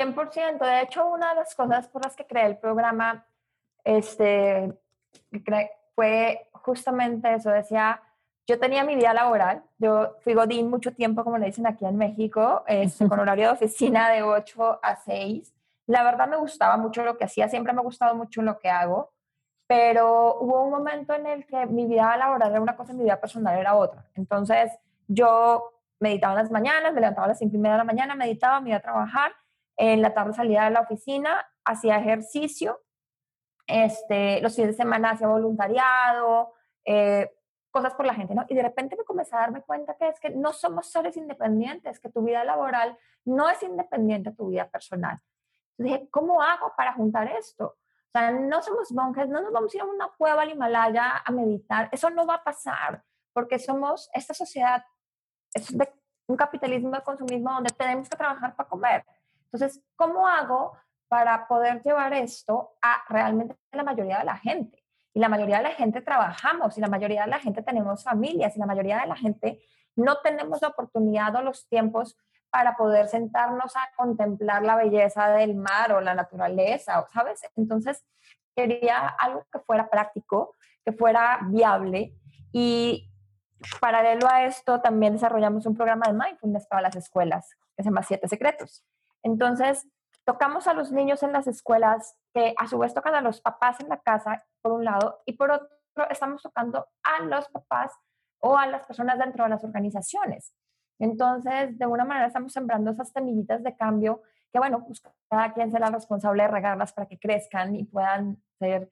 S1: 100%. De hecho, una de las cosas por las que creé el programa, este, fue justamente eso, decía, yo tenía mi vida laboral, yo fui Godín mucho tiempo, como le dicen aquí en México, este, con <laughs> horario de oficina de 8 a 6. La verdad me gustaba mucho lo que hacía, siempre me ha gustado mucho lo que hago, pero hubo un momento en el que mi vida laboral era una cosa y mi vida personal era otra. Entonces yo meditaba en las mañanas, me levantaba a las 5 y media de la mañana, meditaba, me iba a trabajar, en la tarde salía de la oficina, hacía ejercicio este, los fines de semana hacía voluntariado, eh, cosas por la gente, ¿no? Y de repente me comencé a darme cuenta que es que no somos seres independientes, que tu vida laboral no es independiente de tu vida personal. Entonces dije, ¿cómo hago para juntar esto? O sea, no somos monjes, no nos vamos a ir a una cueva al Himalaya a meditar, eso no va a pasar, porque somos, esta sociedad es de un capitalismo de consumismo donde tenemos que trabajar para comer. Entonces, ¿cómo hago para poder llevar esto a realmente la mayoría de la gente. Y la mayoría de la gente trabajamos, y la mayoría de la gente tenemos familias, y la mayoría de la gente no tenemos la oportunidad o los tiempos para poder sentarnos a contemplar la belleza del mar o la naturaleza, ¿sabes? Entonces, quería algo que fuera práctico, que fuera viable y paralelo a esto también desarrollamos un programa de mindfulness para las escuelas que se llama Siete Secretos. Entonces, tocamos a los niños en las escuelas, que a su vez tocan a los papás en la casa, por un lado, y por otro estamos tocando a los papás o a las personas dentro de las organizaciones. Entonces, de alguna manera estamos sembrando esas semillitas de cambio que, bueno, pues cada quien será responsable de regarlas para que crezcan y puedan ser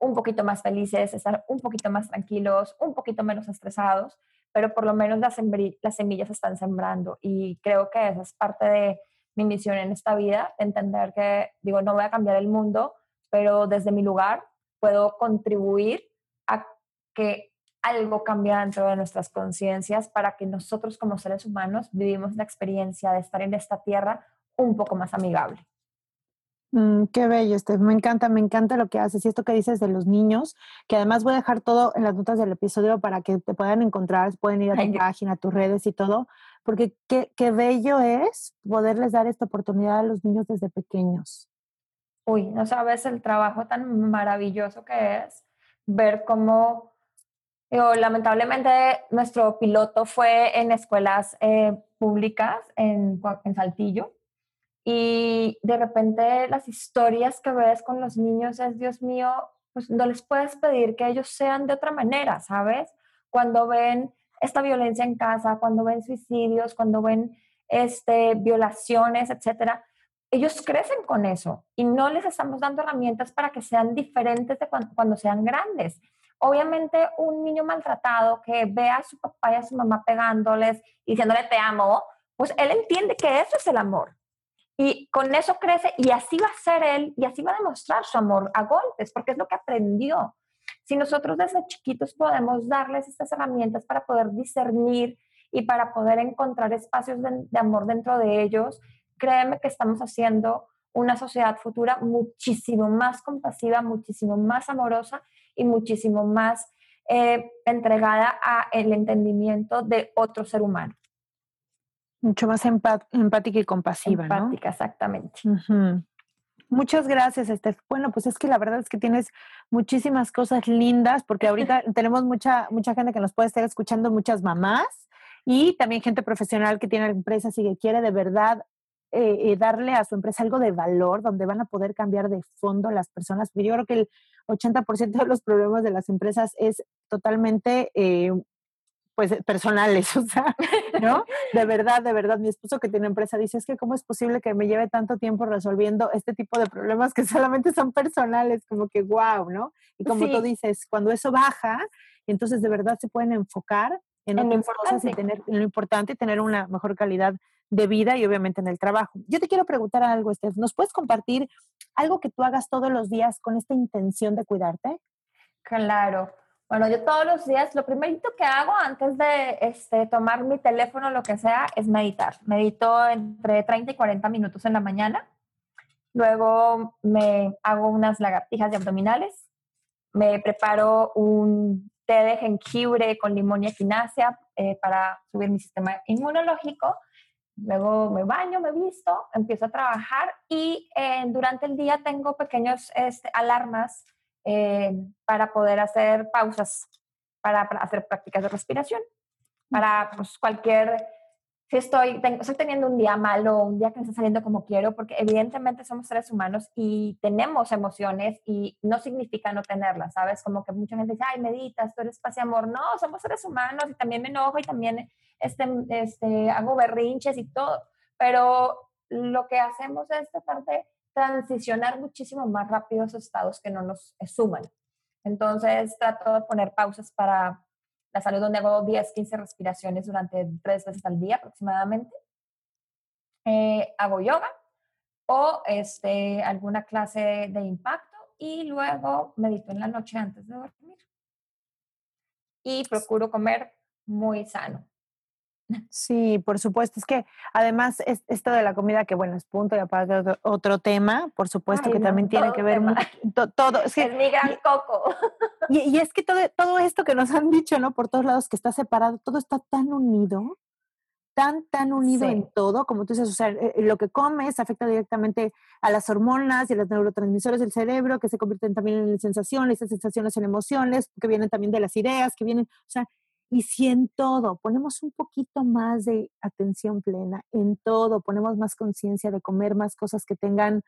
S1: un poquito más felices, estar un poquito más tranquilos, un poquito menos estresados, pero por lo menos las, las semillas están sembrando y creo que esa es parte de mi misión en esta vida, entender que, digo, no voy a cambiar el mundo, pero desde mi lugar puedo contribuir a que algo cambia dentro de nuestras conciencias para que nosotros como seres humanos vivimos la experiencia de estar en esta tierra un poco más amigable.
S2: Mm, qué bello, Steph. Me encanta, me encanta lo que haces. Y esto que dices de los niños, que además voy a dejar todo en las notas del episodio para que te puedan encontrar, pueden ir a tu página, a tus redes y todo, porque qué, qué bello es poderles dar esta oportunidad a los niños desde pequeños.
S1: Uy, no sabes el trabajo tan maravilloso que es ver cómo lamentablemente nuestro piloto fue en escuelas eh, públicas en, en Saltillo y de repente las historias que ves con los niños es, Dios mío, pues no les puedes pedir que ellos sean de otra manera, ¿sabes? Cuando ven esta violencia en casa, cuando ven suicidios, cuando ven este, violaciones, etcétera, ellos crecen con eso y no les estamos dando herramientas para que sean diferentes de cuando sean grandes. Obviamente un niño maltratado que ve a su papá y a su mamá pegándoles y diciéndole te amo, pues él entiende que eso es el amor. Y con eso crece y así va a ser él y así va a demostrar su amor a golpes, porque es lo que aprendió. Si nosotros desde chiquitos podemos darles estas herramientas para poder discernir y para poder encontrar espacios de, amor dentro de ellos, créeme que estamos haciendo una sociedad futura muchísimo más compasiva, muchísimo más amorosa y muchísimo más eh, entregada a el entendimiento de otro ser humano.
S2: Mucho más empática y compasiva,
S1: empática, exactamente.
S2: Muchas gracias, Estef. Bueno, pues es que la verdad es que tienes muchísimas cosas lindas, porque ahorita <laughs> tenemos mucha, mucha gente que nos puede estar escuchando, muchas mamás y también gente profesional que tiene empresas y que quiere de verdad eh, eh, darle a su empresa algo de valor, donde van a poder cambiar de fondo las personas. Porque yo creo que el 80% de los problemas de las empresas es totalmente, eh, pues, personales, o sea, <laughs> ¿no? De verdad, de verdad, mi esposo que tiene empresa dice, es que cómo es posible que me lleve tanto tiempo resolviendo este tipo de problemas que <laughs> solamente son personales, como que wow, ¿no? Y como tú dices, cuando eso baja, entonces de verdad se pueden enfocar en, en otras cosas y tener en lo importante y tener una mejor calidad de vida y obviamente en el trabajo. Yo te quiero preguntar algo, Steph. ¿Nos puedes compartir algo que tú hagas todos los días con esta intención de cuidarte?
S1: Claro. Bueno, yo todos los días, lo primerito que hago antes de este, tomar mi teléfono, lo que sea, es meditar. Medito entre 30 y 40 minutos en la mañana. Luego me hago unas lagartijas de abdominales. Me preparo un té de jengibre con limón y equinacia eh, para subir mi sistema inmunológico. Luego me baño, me visto, empiezo a trabajar y eh, durante el día tengo pequeños este, alarmas eh, para poder hacer pausas, para, hacer prácticas de respiración, para pues, cualquier, si estoy, estoy teniendo un día malo, un día que no está saliendo como quiero, porque evidentemente somos seres humanos y tenemos emociones y no significa no tenerlas, ¿sabes? Como que mucha gente dice, ay, meditas, tú eres paz y amor. No, somos seres humanos y también me enojo y también este, este, hago berrinches y todo, pero lo que hacemos es tratar de transicionar muchísimo más rápido esos estados que no nos suman. Entonces trato de poner pausas para la salud donde hago 10, 15 respiraciones durante tres veces al día aproximadamente. Eh, hago yoga o este, alguna clase de impacto y luego medito en la noche antes de dormir. Y procuro comer muy sano.
S2: Sí, por supuesto. Es que además es esto de la comida, que bueno, es punto y aparte otro, otro tema, por supuesto que también tiene que ver todo.
S1: Es, mi gran coco.
S2: Y, es que todo, <laughs> todo esto que nos han dicho, ¿no? Por todos lados que está separado, todo está tan unido, tan, tan unido en todo, como tú dices, o sea, eh, lo que comes afecta directamente a las hormonas y a los neurotransmisores del cerebro, que se convierten también en sensaciones, esas sensaciones en emociones, que vienen también de las ideas, que vienen, o sea, Y si en todo ponemos un poquito más de atención plena, en todo ponemos más conciencia de comer más cosas que tengan,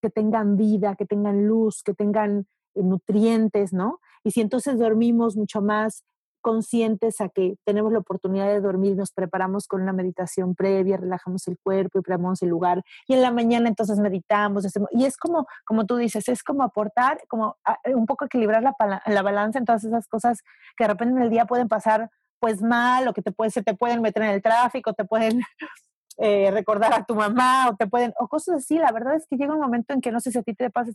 S2: que tengan vida, que tengan luz, que tengan eh, nutrientes, ¿no? Y si entonces dormimos mucho más conscientes a que tenemos la oportunidad de dormir, nos preparamos con una meditación previa, relajamos el cuerpo y preparamos el lugar. Y en la mañana entonces meditamos. y es como, como tú dices, es como aportar, como eh, un poco equilibrar la, la balanza en todas esas cosas que de repente en el día pueden pasar pues mal o que te pueden, se te pueden meter en el tráfico, te pueden <laughs> eh, recordar a tu mamá o te pueden, o cosas así. La verdad es que llega un momento en que no sé si a ti te pasa,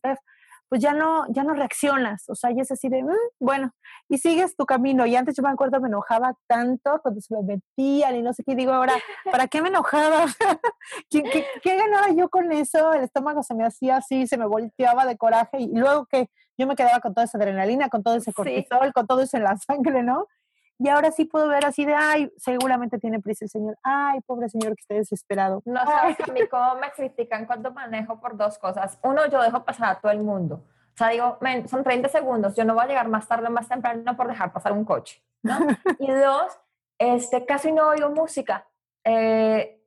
S2: pues ya no, ya no reaccionas, o sea, ya es así de, mm, bueno, y sigues tu camino. Y antes yo me acuerdo, me enojaba tanto cuando se me metían y no sé qué, digo ahora, <laughs> ¿para qué me enojaba? <laughs> ¿Qué, qué, ganaba yo con eso? El estómago se me hacía así, se me volteaba de coraje y luego que yo me quedaba con toda esa adrenalina, con todo ese cortisol, con todo eso en la <laughs> sangre, ¿no? Y ahora sí puedo ver así de, ay, seguramente tiene prisa el señor. Ay, pobre señor que está desesperado.
S1: No sabes a mí cómo me critican cuando manejo por dos cosas. Uno, yo dejo pasar a todo el mundo. O sea, digo, son 30 segundos, yo no voy a llegar más tarde o más temprano por dejar pasar un coche, ¿no? <laughs> y dos, este, casi no oigo música. Eh,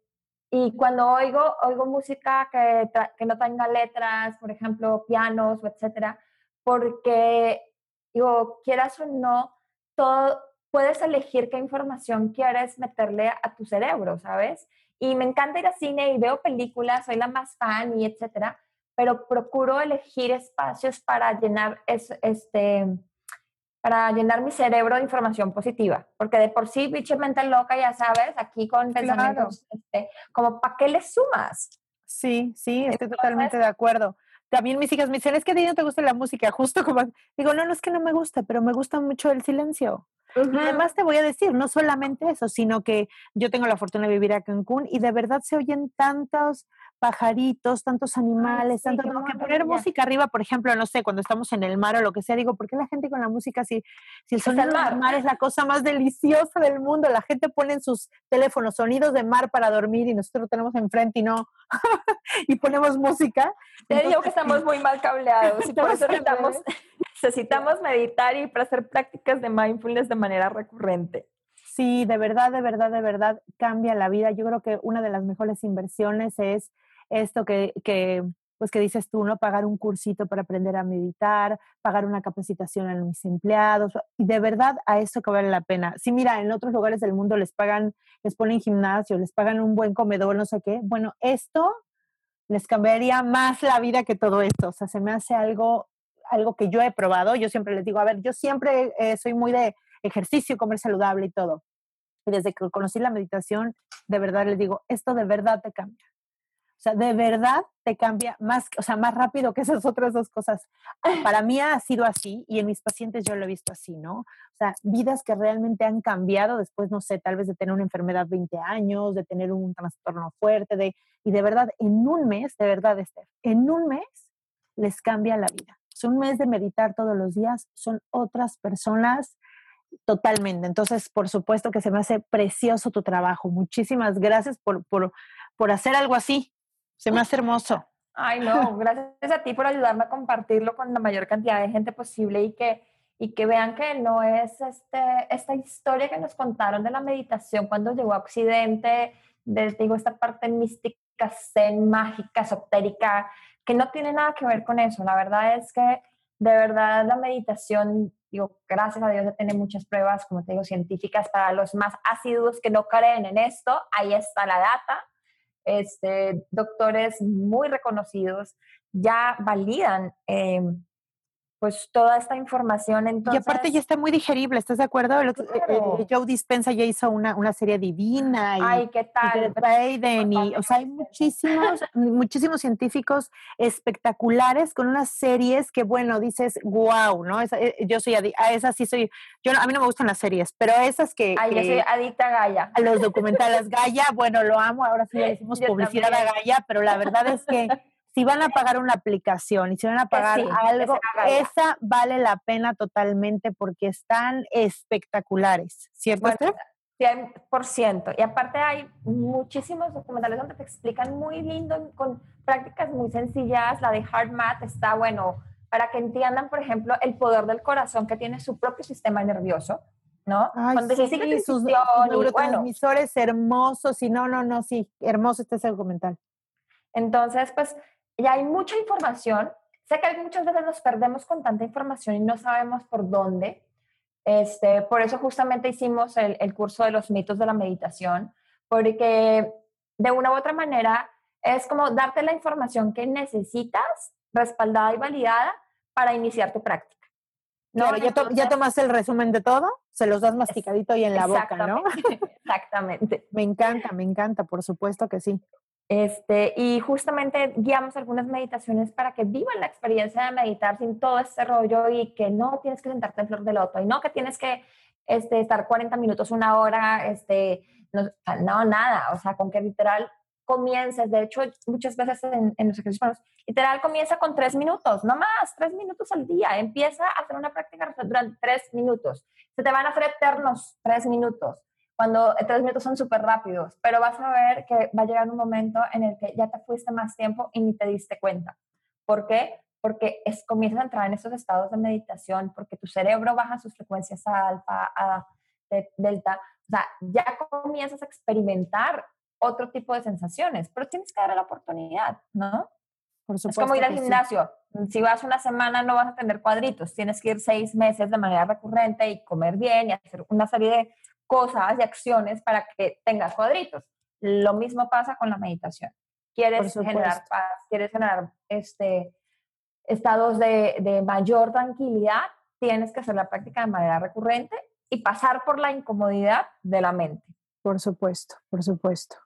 S1: y cuando oigo, oigo música que, que no tenga letras, por ejemplo, pianos etcétera, porque, digo, quieras o no, todo, puedes elegir qué información quieres meterle a tu cerebro, ¿sabes? Y me encanta ir al cine y veo películas, soy la más fan y etcétera, pero procuro elegir espacios para llenar este para llenar mi cerebro de información positiva, porque de por sí, biche mente loca, ya sabes, aquí con pensamientos, este, como, ¿para qué le sumas?
S2: Sí, sí, estoy totalmente de acuerdo. También mis hijas me dicen, es que a ti no te gusta la música, justo como, digo, no, no es que no me gusta, pero me gusta mucho el silencio. Además te voy a decir, no solamente eso, sino que yo tengo la fortuna de vivir a Cancún y de verdad se oyen tantos pajaritos, tantos animales, tanto que poner música arriba, por ejemplo, no sé, cuando estamos en el mar o lo que sea, digo, ¿por qué la gente con la música si, si el sonido del mar es la cosa más deliciosa del mundo? La gente pone en sus teléfonos sonidos de mar para dormir y nosotros lo tenemos enfrente y no, <laughs> y ponemos música.
S1: Te digo que estamos muy mal cableados y por eso necesitamos, necesitamos meditar y hacer prácticas de mindfulness de manera recurrente.
S2: Sí, de verdad, de verdad, de verdad cambia la vida. Yo creo que una de las mejores inversiones es esto que, que, pues que dices tú, ¿no? Pagar un cursito para aprender a meditar, pagar una capacitación a mis empleados, de verdad a esto que vale la pena. Si mira, en otros lugares del mundo les pagan, les ponen gimnasio, les pagan un buen comedor, no sé qué. Bueno, esto les cambiaría más la vida que todo esto. O sea, se me hace algo, algo que yo he probado. Yo siempre les digo, a ver, yo siempre eh, soy muy de ejercicio, comer saludable y todo. Y desde que conocí la meditación, de verdad les digo, esto de verdad te cambia. O sea, de verdad te cambia más, o sea, más rápido que esas otras dos cosas. Para mí ha sido así y en mis pacientes yo lo he visto así, ¿no? O sea, vidas que realmente han cambiado después, no sé, tal vez de tener una enfermedad 20 años, de tener un trastorno fuerte, de, y de verdad, en un mes, de verdad, Esther, en un mes les cambia la vida. Es un mes de meditar todos los días, son otras personas totalmente. Entonces, por supuesto que se me hace precioso tu trabajo. Muchísimas gracias por, por, por hacer algo así. Se me hace hermoso.
S1: Ay, no, <laughs> gracias a ti por ayudarme a compartirlo con la mayor cantidad de gente posible y que, y que vean que no es este, esta historia que nos contaron de la meditación cuando llegó a Occidente, de, digo, esta parte mística, zen, mágica, esotérica, que no tiene nada que ver con eso. La verdad es que de verdad la meditación, digo, gracias a Dios ya tiene muchas pruebas, como te digo, científicas para los más ácidos que no creen en esto, ahí está la data este, doctores muy reconocidos ya validan eh, pues toda esta información. Entonces,
S2: y aparte ya está muy digerible, ¿estás de acuerdo? Eh, eh, Joe Dispensa ya hizo una, una serie divina. Y,
S1: Ay, ¿qué tal?
S2: Y y, o sea, hay muchísimos, <laughs> muchísimos científicos espectaculares con unas series que, bueno, dices, wow, ¿no? Eh, yo soy, a esas sí soy, yo a mí no me gustan las series, pero esas que...
S1: Ay,
S2: yo
S1: soy adicta a Gaia.
S2: A los documentales Gaia, bueno, lo amo, ahora sí le decimos <laughs> publicidad a Gaia, pero la verdad es que si van a pagar una aplicación y si van a pagar algo, esa vale la pena totalmente porque están espectaculares, ¿cierto? Bueno,
S1: 100%. Y aparte hay muchísimos documentales donde te explican muy lindo, con prácticas muy sencillas. La de Hard Math está, bueno, para que entiendan, por ejemplo, el poder del corazón que tiene su propio sistema nervioso. ¿no?
S2: Ay,
S1: Cuando
S2: sí, sus,
S1: y, bueno,
S2: neurotransmisores hermosos y no, no, no, sí, hermoso este ese documental.
S1: Entonces, pues ya hay mucha información. Sé que muchas veces nos perdemos con tanta información y no sabemos por dónde. Este, por eso justamente hicimos el, el curso de los mitos de la meditación, porque de una u otra manera es como darte la información que necesitas, respaldada y validada, para iniciar tu práctica. ¿no?
S2: Claro, ya, to- ya tomas el resumen de todo, se los das masticadito y en la boca, ¿no?
S1: Exactamente. <laughs> <laughs>
S2: Me encanta, me encanta, por supuesto que sí.
S1: Este, y justamente guiamos algunas meditaciones para que vivan la experiencia de meditar sin todo este rollo y que no tienes que sentarte en flor de loto y no que tienes que este, estar 40 minutos, una hora, este, no, nada, o sea, con que literal comiences, de hecho, muchas veces en, en los ejercicios, literal comienza con tres minutos, no más, tres minutos al día, empieza a hacer una práctica durante tres minutos, se te van a hacer eternos tres minutos, cuando tres minutos son súper rápidos, pero vas a ver que va a llegar un momento en el que ya te fuiste más tiempo y ni te diste cuenta. ¿Por qué? Porque es, comienzas a entrar en esos estados de meditación, porque tu cerebro baja sus frecuencias a alfa, a de- delta, o sea, ya comienzas a experimentar otro tipo de sensaciones, pero tienes que darle la oportunidad, ¿no?
S2: Por
S1: Es
S2: supuesto.
S1: como ir al
S2: que sí.
S1: gimnasio. Si vas una semana no vas a tener cuadritos, tienes que ir seis meses de manera recurrente y comer bien y hacer una serie de cosas y acciones para que tengas cuadritos. Lo mismo pasa con la meditación. Quieres generar paz, quieres generar este, estados de, de mayor tranquilidad, tienes que hacer la práctica de manera recurrente y pasar por la incomodidad de la mente.
S2: Por supuesto, por supuesto.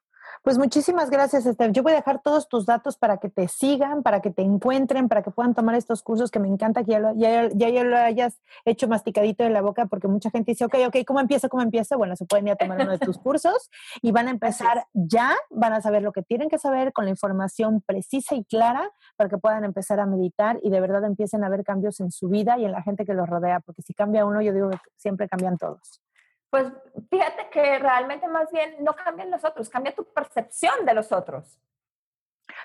S2: Pues muchísimas gracias, Esther. Yo voy a dejar todos tus datos para que te sigan, para que te encuentren, para que puedan tomar estos cursos que me encanta que ya lo, ya, ya, ya lo hayas hecho masticadito en la boca, porque mucha gente dice, ok, ok, ¿cómo empiezo? ¿Cómo empiezo? Bueno, se pueden ir a tomar uno de tus <laughs> cursos y van a empezar ya, van a saber lo que tienen que saber con la información precisa y clara para que puedan empezar a meditar y de verdad empiecen a ver cambios en su vida y en la gente que los rodea, porque si cambia uno, yo digo que siempre cambian todos.
S1: Pues fíjate que realmente más bien no cambian los otros, cambia tu percepción de los otros.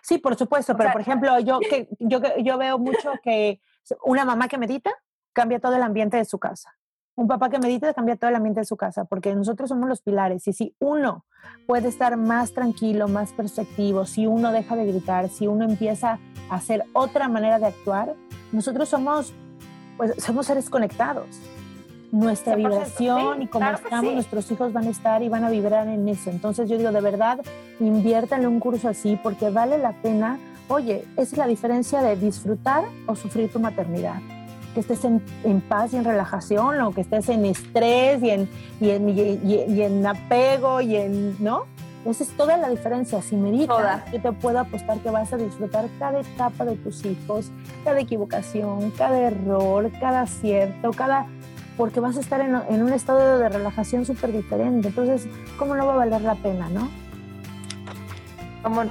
S2: Sí, por supuesto,
S1: O
S2: pero
S1: sea-
S2: por ejemplo, yo, <laughs> que, yo, yo veo mucho que una mamá que medita cambia todo el ambiente de su casa. Un papá que medita cambia todo el ambiente de su casa, porque nosotros somos los pilares. Y si uno puede estar más tranquilo, más perceptivo, si uno deja de gritar, si uno empieza a hacer otra manera de actuar, nosotros somos, pues, somos seres conectados. Nuestra
S1: 100%,
S2: vibración
S1: sí,
S2: y
S1: claro que
S2: estamos,
S1: sí.
S2: nuestros hijos van a estar y van a vibrar en eso. Entonces yo digo, de verdad, inviértanle un curso así porque vale la pena. Oye, esa es la diferencia de disfrutar o sufrir tu maternidad. Que estés en, en paz y en relajación o que estés en estrés y en, y en, y, y- y en apego y en, ¿no? Esa es toda la diferencia. Si meditas,
S1: Toda.
S2: yo te puedo apostar que vas a disfrutar cada etapa de tus hijos, cada equivocación, cada error, cada acierto, cada... Porque vas a estar en, en un estado de relajación súper diferente. Entonces, ¿cómo no va a valer la pena, no?
S1: Como,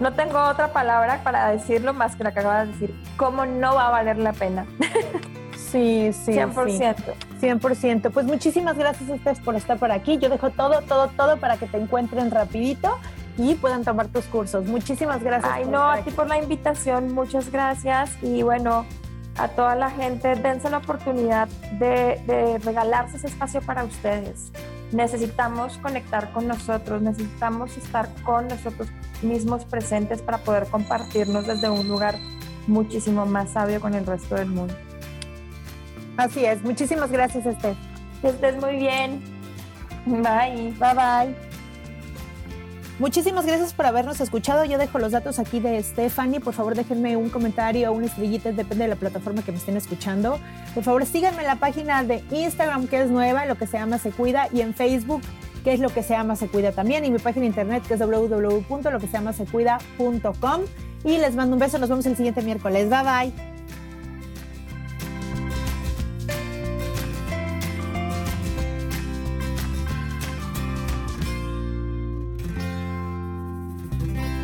S1: no tengo otra palabra para decirlo más que la que acabas de decir. ¿Cómo no va a valer la pena? <laughs>
S2: Sí, sí.
S1: 100%.
S2: 100%. Pues muchísimas gracias a ustedes por estar por aquí. Yo dejo todo, todo, todo para que te encuentren rapidito y puedan tomar tus cursos. Muchísimas gracias.
S1: Ay, no, a ti por la invitación, muchas gracias. Y bueno, a toda la gente, dense la oportunidad de, de regalarse ese espacio para ustedes. Necesitamos conectar con nosotros, necesitamos estar con nosotros mismos presentes para poder compartirnos desde un lugar muchísimo más sabio con el resto del mundo.
S2: Así es. Muchísimas gracias, Esther.
S1: Que estés muy bien. Bye.
S2: Bye bye. Muchísimas gracias por habernos escuchado. Yo dejo los datos aquí de Stephanie. Por favor, déjenme un comentario o una estrellita, depende de la plataforma que me estén escuchando. Por favor, síganme en la página de Instagram, que es nueva, lo que se llama Se Cuida, y en Facebook, que es lo que se llama Se Cuida también, y mi página de internet, que es www.loquesellamasecuida.com. Y les mando un beso. Nos vemos el siguiente miércoles. Bye bye.